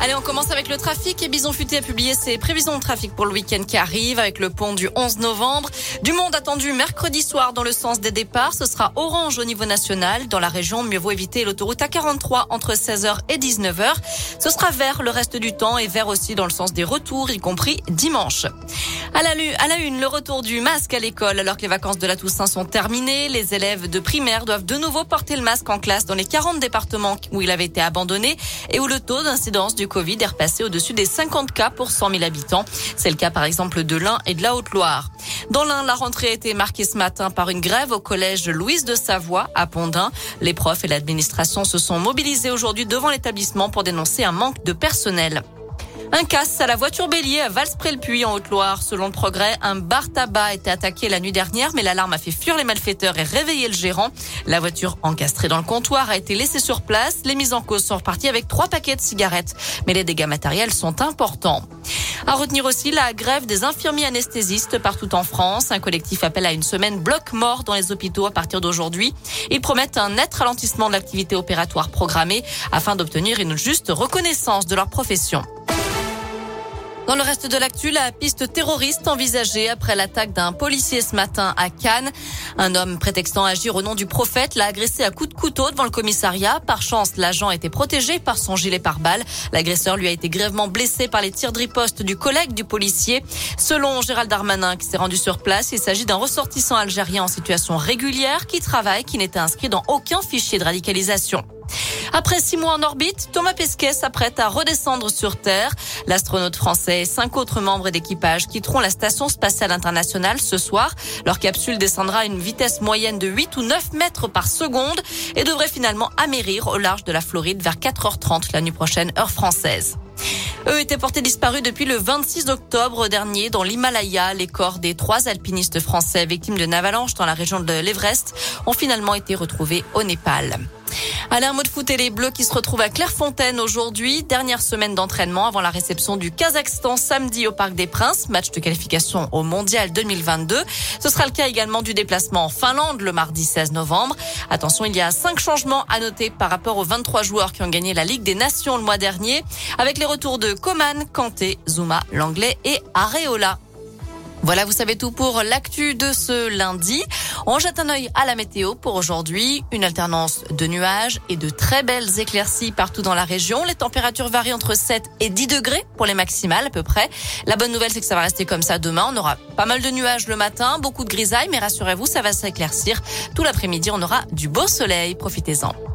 Allez, on commence avec le trafic et Bison Futé a publié ses prévisions de trafic pour le week-end qui arrive avec le pont du 11 novembre. Du monde attendu mercredi soir dans le sens des départs. Ce sera orange au niveau national. Dans la région, mieux vaut éviter l'autoroute A43 entre 16h et 19h. Ce sera vert le reste du temps et vert aussi dans le sens des retours, y compris dimanche. À la, à la une, le retour du masque à l'école alors que les vacances de la Toussaint sont terminées. Les élèves de primaire doivent de nouveau porter le masque en classe dans les 40 départements où il avait été abandonné et où le taux d'incidence du Covid est repassé au-dessus des 50 cas pour 100 000 habitants. C'est le cas par exemple de l'Ain et de la Haute-Loire. Dans l'Ain, la rentrée a été marquée ce matin par une grève au collège Louise de Savoie à Pondin. Les profs et l'administration se sont mobilisés aujourd'hui devant l'établissement pour dénoncer un manque de personnel. Un casse à la voiture bélier à Valspré-le-Puy en Haute-Loire. Selon le progrès, un bar tabac a été attaqué la nuit dernière, mais l'alarme a fait fuir les malfaiteurs et réveillé le gérant. La voiture encastrée dans le comptoir a été laissée sur place. Les mises en cause sont reparties avec trois paquets de cigarettes, mais les dégâts matériels sont importants. À retenir aussi la grève des infirmiers anesthésistes partout en France. Un collectif appelle à une semaine bloc mort dans les hôpitaux à partir d'aujourd'hui. Ils promettent un net ralentissement de l'activité opératoire programmée afin d'obtenir une juste reconnaissance de leur profession. Dans le reste de l'actu, la piste terroriste envisagée après l'attaque d'un policier ce matin à Cannes. Un homme prétextant agir au nom du prophète l'a agressé à coups de couteau devant le commissariat. Par chance, l'agent était protégé par son gilet pare-balles. L'agresseur lui a été grièvement blessé par les tirs de riposte du collègue du policier. Selon Gérald Darmanin, qui s'est rendu sur place, il s'agit d'un ressortissant algérien en situation régulière qui travaille, qui n'était inscrit dans aucun fichier de radicalisation. Après six mois en orbite, Thomas Pesquet s'apprête à redescendre sur Terre. L'astronaute français et cinq autres membres d'équipage quitteront la station spatiale internationale ce soir. Leur capsule descendra à une vitesse moyenne de 8 ou 9 mètres par seconde et devrait finalement amérir au large de la Floride vers 4h30 la nuit prochaine, heure française. Eux étaient portés disparus depuis le 26 octobre dernier dans l'Himalaya. Les corps des trois alpinistes français victimes d'une avalanche dans la région de l'Everest ont finalement été retrouvés au Népal. Un mot de foot et les Bleus qui se retrouvent à Clairefontaine aujourd'hui. Dernière semaine d'entraînement avant la réception du Kazakhstan samedi au Parc des Princes. Match de qualification au Mondial 2022. Ce sera le cas également du déplacement en Finlande le mardi 16 novembre. Attention, il y a cinq changements à noter par rapport aux 23 joueurs qui ont gagné la Ligue des Nations le mois dernier. Avec les retours de Coman, Kanté, Zuma, Langlais et Areola. Voilà, vous savez tout pour l'actu de ce lundi. On jette un œil à la météo pour aujourd'hui. Une alternance de nuages et de très belles éclaircies partout dans la région. Les températures varient entre 7 et 10 degrés pour les maximales à peu près. La bonne nouvelle, c'est que ça va rester comme ça demain. On aura pas mal de nuages le matin, beaucoup de grisailles, mais rassurez-vous, ça va s'éclaircir. Tout l'après-midi, on aura du beau soleil. Profitez-en.